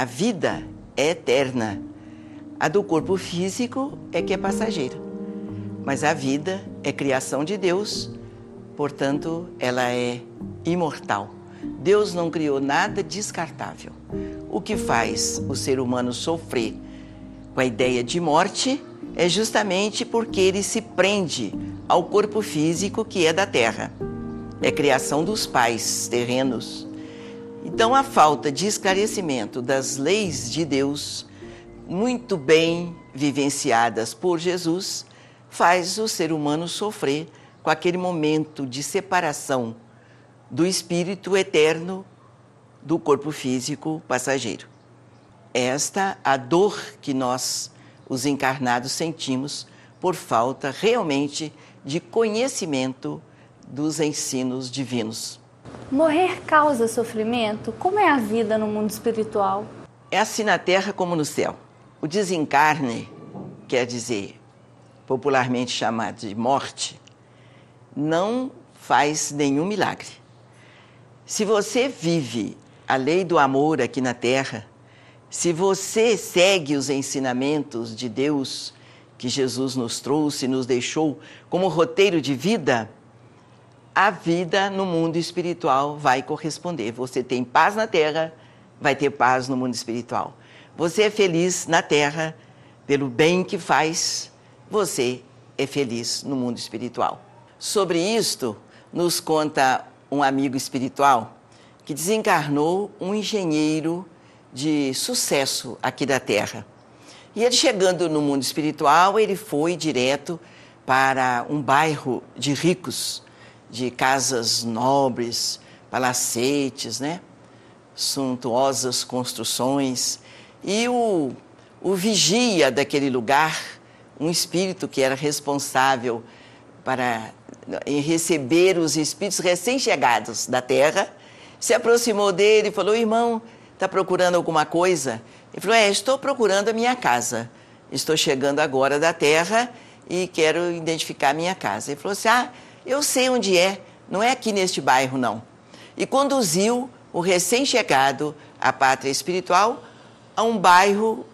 A vida é eterna. A do corpo físico é que é passageira. Mas a vida é criação de Deus, portanto, ela é imortal. Deus não criou nada descartável. O que faz o ser humano sofrer com a ideia de morte é justamente porque ele se prende ao corpo físico que é da terra. É criação dos pais terrenos. Então, a falta de esclarecimento das leis de Deus, muito bem vivenciadas por Jesus, faz o ser humano sofrer com aquele momento de separação do espírito eterno do corpo físico passageiro. Esta a dor que nós, os encarnados, sentimos por falta realmente de conhecimento dos ensinos divinos. Morrer causa sofrimento? Como é a vida no mundo espiritual? É assim na terra como no céu. O desencarne, quer dizer, popularmente chamado de morte, não faz nenhum milagre. Se você vive a lei do amor aqui na terra, se você segue os ensinamentos de Deus que Jesus nos trouxe, nos deixou como roteiro de vida, a vida no mundo espiritual vai corresponder. Você tem paz na terra, vai ter paz no mundo espiritual. Você é feliz na terra pelo bem que faz, você é feliz no mundo espiritual. Sobre isto, nos conta um amigo espiritual que desencarnou um engenheiro de sucesso aqui da Terra. E ele chegando no mundo espiritual, ele foi direto para um bairro de ricos, de casas nobres, palacetes, né? suntuosas construções. E o, o vigia daquele lugar, um espírito que era responsável para em receber os espíritos recém-chegados da terra, se aproximou dele e falou: Irmão, está procurando alguma coisa? Ele falou: É, estou procurando a minha casa. Estou chegando agora da terra e quero identificar a minha casa. Ele falou assim: Ah, eu sei onde é, não é aqui neste bairro, não. E conduziu o recém-chegado à pátria espiritual a um bairro,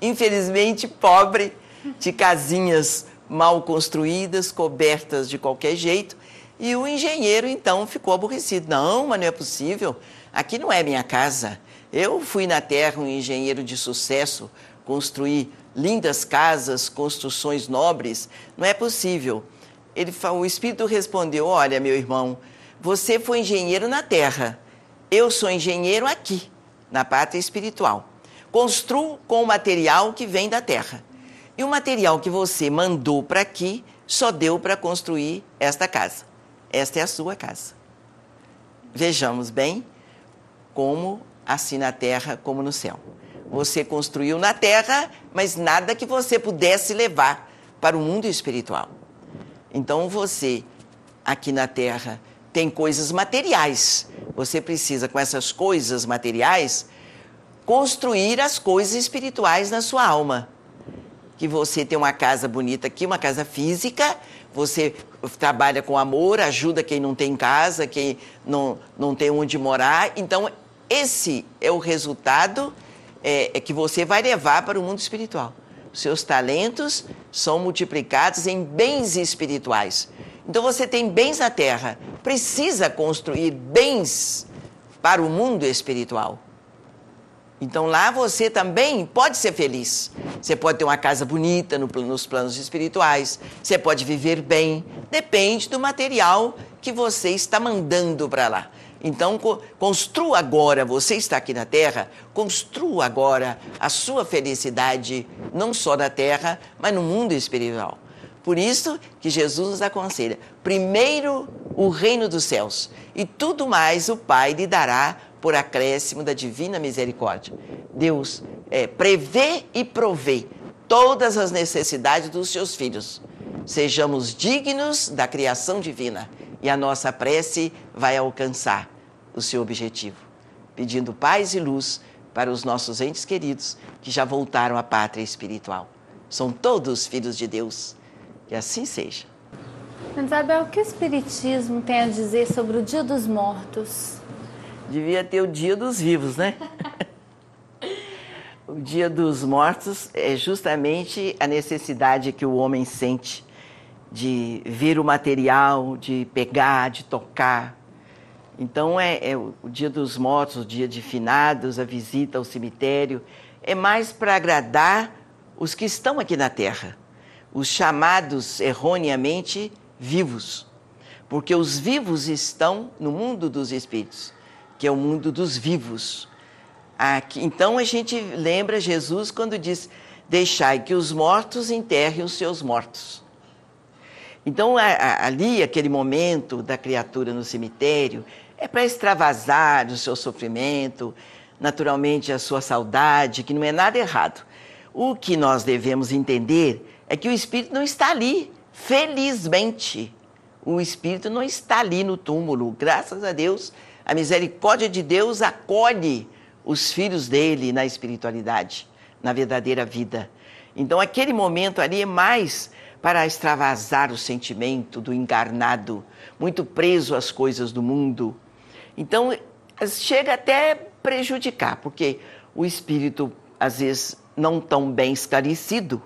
infelizmente, pobre, de casinhas mal construídas, cobertas de qualquer jeito. E o engenheiro então ficou aborrecido. Não, mas não é possível. Aqui não é minha casa. Eu fui na terra um engenheiro de sucesso, construir lindas casas, construções nobres. Não é possível. Ele, o espírito respondeu: Olha, meu irmão, você foi engenheiro na terra. Eu sou engenheiro aqui, na pátria espiritual. Construo com o material que vem da terra. E o material que você mandou para aqui só deu para construir esta casa. Esta é a sua casa. Vejamos bem como assim na terra como no céu. Você construiu na terra, mas nada que você pudesse levar para o mundo espiritual. Então você, aqui na terra, tem coisas materiais. Você precisa, com essas coisas materiais, construir as coisas espirituais na sua alma que você tem uma casa bonita aqui, uma casa física, você trabalha com amor, ajuda quem não tem casa, quem não, não tem onde morar. Então, esse é o resultado é, é que você vai levar para o mundo espiritual. Seus talentos são multiplicados em bens espirituais. Então, você tem bens na terra, precisa construir bens para o mundo espiritual. Então lá você também pode ser feliz. Você pode ter uma casa bonita no, nos planos espirituais, você pode viver bem, depende do material que você está mandando para lá. Então, construa agora, você está aqui na Terra, construa agora a sua felicidade, não só na Terra, mas no mundo espiritual. Por isso que Jesus nos aconselha: primeiro o reino dos céus, e tudo mais o Pai lhe dará por acréscimo da divina misericórdia. Deus é, prevê e provê todas as necessidades dos seus filhos. Sejamos dignos da criação divina e a nossa prece vai alcançar o seu objetivo, pedindo paz e luz para os nossos entes queridos que já voltaram à pátria espiritual. São todos filhos de Deus. Que assim seja. Isabel, o que o Espiritismo tem a dizer sobre o Dia dos Mortos? Devia ter o dia dos vivos, né? O dia dos mortos é justamente a necessidade que o homem sente de ver o material, de pegar, de tocar. Então é, é o dia dos mortos, o dia de finados, a visita ao cemitério, é mais para agradar os que estão aqui na terra, os chamados erroneamente vivos. Porque os vivos estão no mundo dos espíritos, que é o mundo dos vivos. Aqui, então a gente lembra Jesus quando diz: Deixai que os mortos enterrem os seus mortos. Então, a, a, ali, aquele momento da criatura no cemitério, é para extravasar o seu sofrimento, naturalmente a sua saudade, que não é nada errado. O que nós devemos entender é que o espírito não está ali, felizmente. O espírito não está ali no túmulo. Graças a Deus, a misericórdia de Deus acolhe os filhos dele na espiritualidade, na verdadeira vida. Então, aquele momento ali é mais para extravasar o sentimento do encarnado, muito preso às coisas do mundo. Então, chega até prejudicar, porque o espírito, às vezes, não tão bem esclarecido,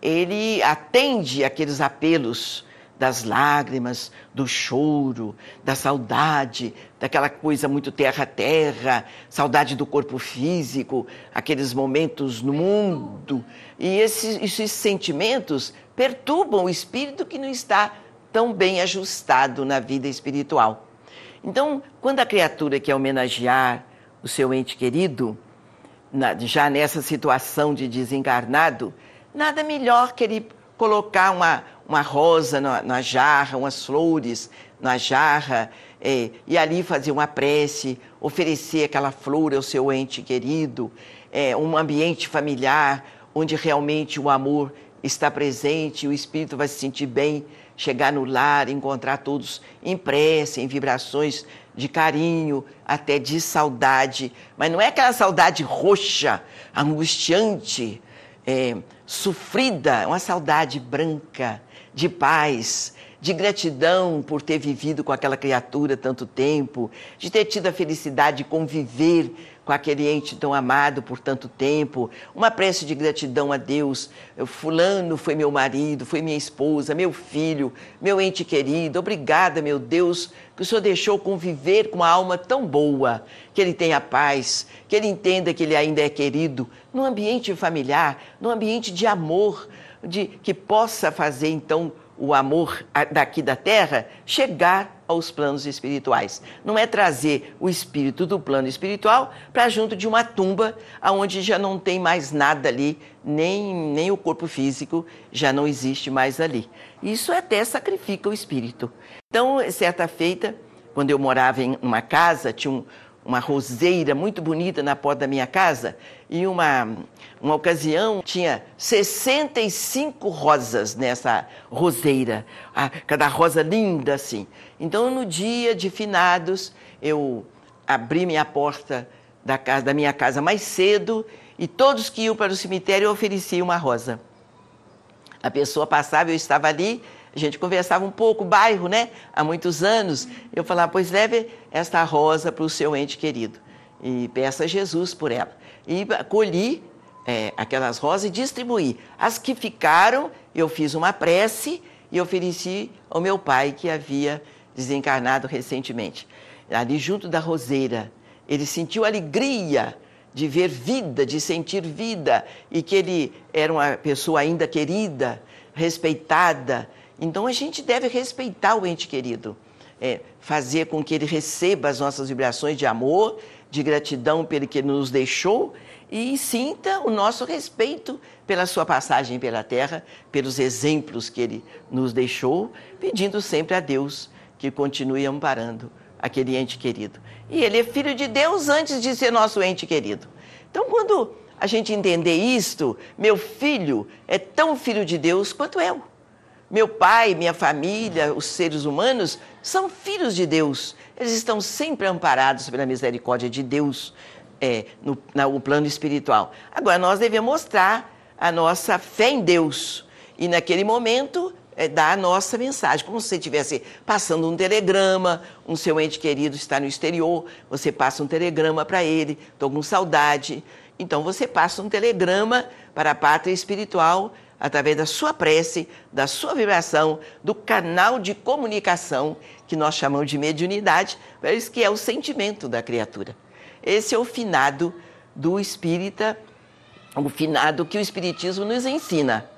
ele atende aqueles apelos das lágrimas, do choro, da saudade, daquela coisa muito terra-terra, saudade do corpo físico, aqueles momentos no mundo. E esses, esses sentimentos perturbam o espírito que não está tão bem ajustado na vida espiritual. Então, quando a criatura quer homenagear o seu ente querido, já nessa situação de desencarnado, nada melhor que ele colocar uma, uma rosa na, na jarra, umas flores na jarra, é, e ali fazer uma prece, oferecer aquela flor ao seu ente querido, é, um ambiente familiar onde realmente o amor está presente, o espírito vai se sentir bem, chegar no lar, encontrar todos em prece, em vibrações de carinho, até de saudade, mas não é aquela saudade roxa, angustiante, é, sofrida, é uma saudade branca, de paz, de gratidão por ter vivido com aquela criatura tanto tempo, de ter tido a felicidade de conviver com aquele ente tão amado por tanto tempo, uma prece de gratidão a Deus. Fulano foi meu marido, foi minha esposa, meu filho, meu ente querido. Obrigada, meu Deus, que o Senhor deixou conviver com uma alma tão boa, que ele tenha paz, que ele entenda que ele ainda é querido, num ambiente familiar, num ambiente de amor, de que possa fazer então o amor daqui da terra chegar aos planos espirituais. Não é trazer o espírito do plano espiritual para junto de uma tumba aonde já não tem mais nada ali, nem, nem o corpo físico já não existe mais ali. Isso até sacrifica o espírito. Então, certa feita, quando eu morava em uma casa, tinha um, uma roseira muito bonita na porta da minha casa e uma, uma ocasião tinha 65 rosas nessa roseira, cada rosa linda assim. Então no dia de finados eu abri minha porta da, casa, da minha casa mais cedo e todos que iam para o cemitério eu oferecia uma rosa. A pessoa passava, eu estava ali, a gente conversava um pouco, bairro, né? Há muitos anos. Eu falava, pois leve esta rosa para o seu ente querido e peça a Jesus por ela. E colhi é, aquelas rosas e distribuí. As que ficaram, eu fiz uma prece e ofereci ao meu pai que havia desencarnado recentemente. Ali junto da roseira, ele sentiu alegria de ver vida, de sentir vida e que ele era uma pessoa ainda querida, respeitada então a gente deve respeitar o ente querido, é, fazer com que ele receba as nossas vibrações de amor, de gratidão pelo que nos deixou e sinta o nosso respeito pela sua passagem pela terra, pelos exemplos que ele nos deixou, pedindo sempre a Deus que continue amparando aquele ente querido. E ele é filho de Deus antes de ser nosso ente querido. Então, quando a gente entender isto, meu filho é tão filho de Deus quanto eu. Meu pai, minha família, os seres humanos são filhos de Deus. Eles estão sempre amparados pela misericórdia de Deus é, no, no plano espiritual. Agora, nós devemos mostrar a nossa fé em Deus. E naquele momento, é, dar a nossa mensagem. Como se você estivesse passando um telegrama, um seu ente querido está no exterior, você passa um telegrama para ele, estou com saudade. Então você passa um telegrama para a pátria espiritual através da sua prece, da sua vibração, do canal de comunicação que nós chamamos de mediunidade, mas que é o sentimento da criatura. Esse é o finado do espírita, o finado que o espiritismo nos ensina.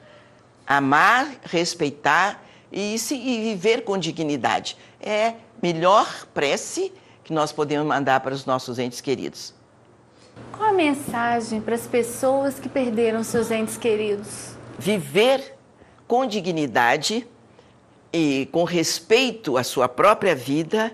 Amar, respeitar e, se, e viver com dignidade. É melhor prece que nós podemos mandar para os nossos entes queridos. Qual a mensagem para as pessoas que perderam seus entes queridos? Viver com dignidade e com respeito à sua própria vida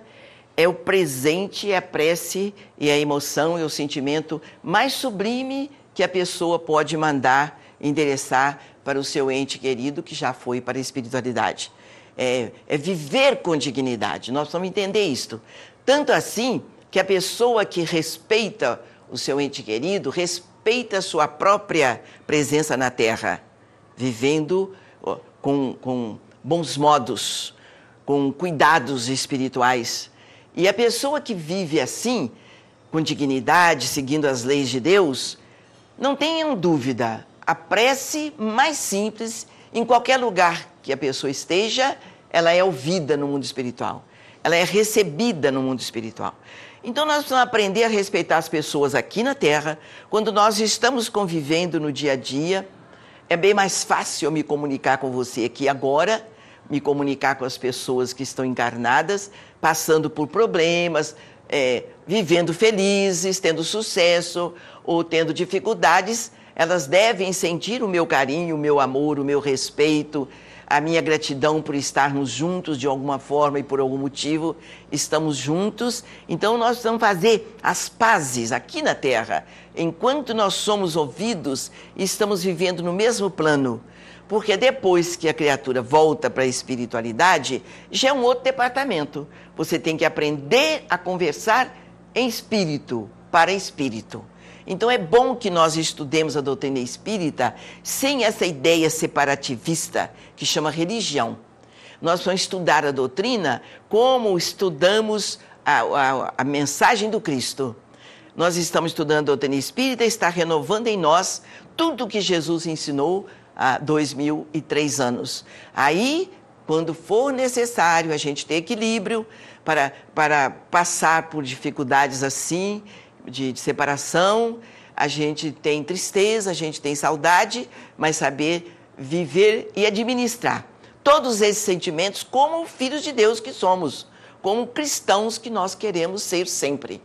é o presente, é a prece e a emoção e o sentimento mais sublime que a pessoa pode mandar endereçar para o seu ente querido que já foi para a espiritualidade. É, é viver com dignidade. Nós vamos entender isto. Tanto assim que a pessoa que respeita o seu ente querido respeita a sua própria presença na Terra, vivendo com, com bons modos, com cuidados espirituais. E a pessoa que vive assim, com dignidade, seguindo as leis de Deus, não tenham dúvida, a prece mais simples, em qualquer lugar que a pessoa esteja, ela é ouvida no mundo espiritual ela é recebida no mundo espiritual. Então nós precisamos aprender a respeitar as pessoas aqui na Terra, quando nós estamos convivendo no dia a dia. É bem mais fácil eu me comunicar com você aqui agora, me comunicar com as pessoas que estão encarnadas, passando por problemas, é, vivendo felizes, tendo sucesso ou tendo dificuldades. Elas devem sentir o meu carinho, o meu amor, o meu respeito, a minha gratidão por estarmos juntos de alguma forma e por algum motivo estamos juntos. Então nós vamos fazer as pazes aqui na Terra, enquanto nós somos ouvidos estamos vivendo no mesmo plano. Porque depois que a criatura volta para a espiritualidade, já é um outro departamento. Você tem que aprender a conversar em espírito, para espírito. Então é bom que nós estudemos a doutrina espírita sem essa ideia separativista que chama religião. Nós vamos estudar a doutrina como estudamos a, a, a mensagem do Cristo. Nós estamos estudando a doutrina espírita, está renovando em nós tudo o que Jesus ensinou há dois mil e três anos. Aí, quando for necessário a gente ter equilíbrio para, para passar por dificuldades assim, de, de separação, a gente tem tristeza, a gente tem saudade, mas saber viver e administrar todos esses sentimentos como filhos de Deus que somos, como cristãos que nós queremos ser sempre.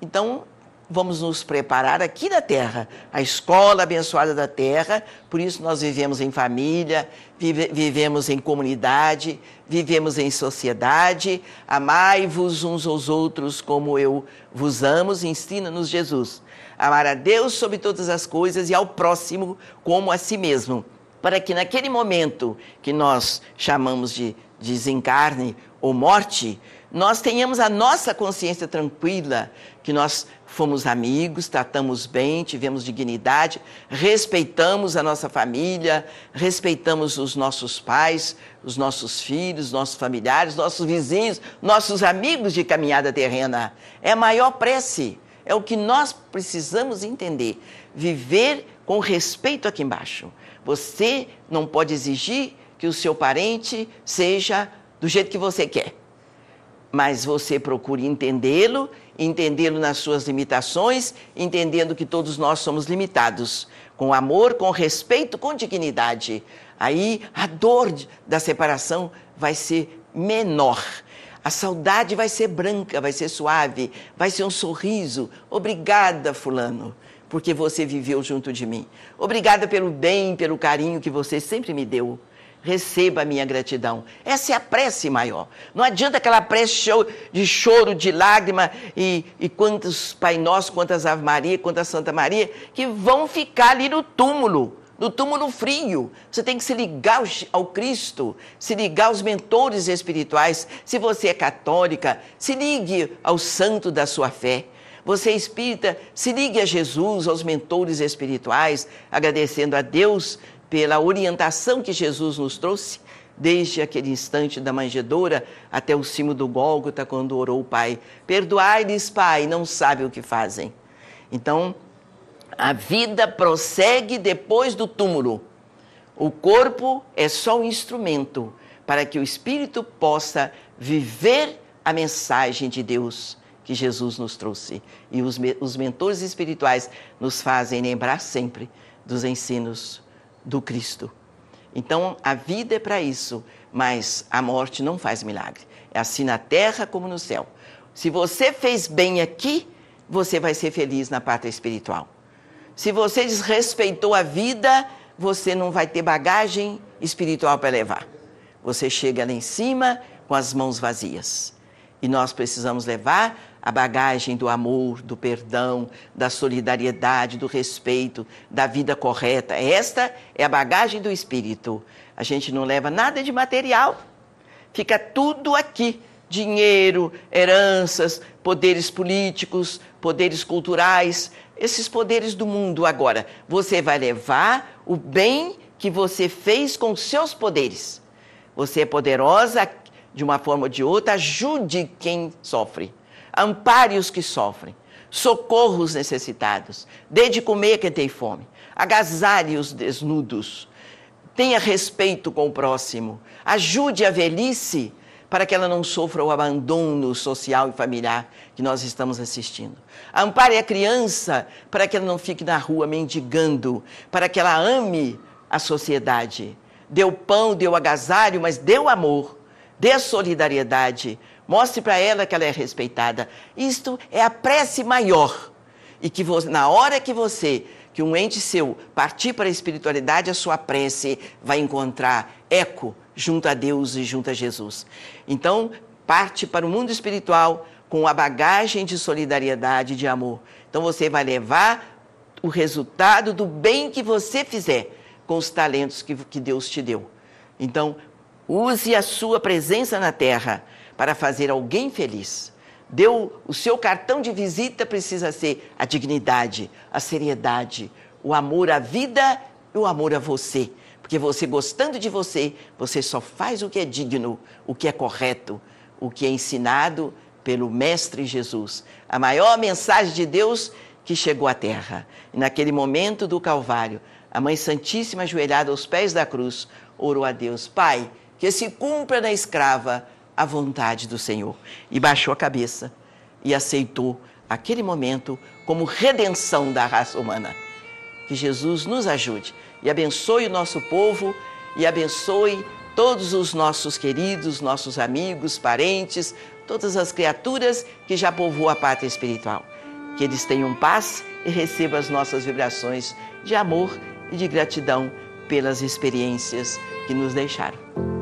Então, vamos nos preparar aqui na terra, a escola abençoada da terra, por isso nós vivemos em família, vive, vivemos em comunidade, vivemos em sociedade, amai-vos uns aos outros como eu vos amo, ensina-nos Jesus. Amar a Deus sobre todas as coisas e ao próximo como a si mesmo, para que naquele momento que nós chamamos de desencarne ou morte, nós tenhamos a nossa consciência tranquila, que nós fomos amigos, tratamos bem, tivemos dignidade, respeitamos a nossa família, respeitamos os nossos pais, os nossos filhos, nossos familiares, nossos vizinhos, nossos amigos de caminhada terrena. É maior prece, é o que nós precisamos entender. Viver com respeito aqui embaixo. Você não pode exigir que o seu parente seja do jeito que você quer mas você procure entendê-lo, entendê-lo nas suas limitações, entendendo que todos nós somos limitados, com amor, com respeito, com dignidade. Aí a dor da separação vai ser menor. A saudade vai ser branca, vai ser suave, vai ser um sorriso. Obrigada, Fulano, porque você viveu junto de mim. Obrigada pelo bem, pelo carinho que você sempre me deu receba a minha gratidão. Essa é a prece maior. Não adianta aquela prece de choro, de lágrima e, e quantos Pai Nosso, quantas Ave Maria, quantas Santa Maria, que vão ficar ali no túmulo, no túmulo frio. Você tem que se ligar ao, Cristo, se ligar aos mentores espirituais. Se você é católica, se ligue ao santo da sua fé. Você é espírita, se ligue a Jesus, aos mentores espirituais, agradecendo a Deus pela orientação que Jesus nos trouxe, desde aquele instante da manjedoura até o cimo do Gólgota, quando orou o Pai. Perdoai-lhes, Pai, não sabem o que fazem. Então, A vida prossegue depois do túmulo. O corpo é só um instrumento para que o espírito possa viver a mensagem de Deus que Jesus nos trouxe. E os, os mentores espirituais nos fazem lembrar sempre dos ensinos do Cristo. Então, a vida é para isso, mas a morte não faz milagre. É assim na terra como no céu. Se você fez bem aqui, você vai ser feliz na pátria espiritual. Se você desrespeitou a vida, você não vai ter bagagem espiritual para levar. Você chega lá em cima com as mãos vazias. E nós precisamos levar a bagagem do amor, do perdão, da solidariedade, do respeito, da vida correta. Esta é a bagagem do espírito. A gente não leva nada de material, fica tudo aqui: dinheiro, heranças, poderes políticos, poderes culturais, esses poderes do mundo. Agora, você vai levar o bem que você fez com seus poderes. Você é poderosa de uma forma ou de outra, ajude quem sofre ampare os que sofrem, socorre os necessitados, dê de comer quem tem fome, agasalhe os desnudos, tenha respeito com o próximo, ajude a velhice para que ela não sofra o abandono social e familiar que nós estamos assistindo. Ampare a criança para que ela não fique na rua mendigando, para que ela ame a sociedade. Deu pão, deu agasalho, mas deu amor, dê solidariedade, Mostre para ela que ela é respeitada. Isto é a prece maior. E que você, na hora que você, que um ente seu partir para a espiritualidade, a sua prece vai encontrar eco junto a Deus e junto a Jesus. Então, parte para o mundo espiritual com a bagagem de solidariedade e de amor. Então, você vai levar o resultado do bem que você fizer com os talentos que, que Deus te deu. Então, use a sua presença na terra para fazer alguém feliz. Deu o seu cartão de visita precisa ser a dignidade, a seriedade, o amor à vida e o amor a você. Porque você gostando de você, você só faz o que é digno, o que é correto, o que é ensinado pelo Mestre Jesus. A maior mensagem de Deus que chegou à terra. E naquele momento do Calvário, a Mãe Santíssima, ajoelhada aos pés da cruz, orou a Deus: Pai, que se cumpra na escrava a vontade do Senhor. E baixou a cabeça e aceitou aquele momento como redenção da raça humana. Que Jesus nos ajude e abençoe o nosso povo e abençoe todos os nossos queridos, nossos amigos, parentes, todas as criaturas que já povoam a pátria espiritual. Que eles tenham paz e recebam as nossas vibrações de amor e de gratidão pelas experiências que nos deixaram.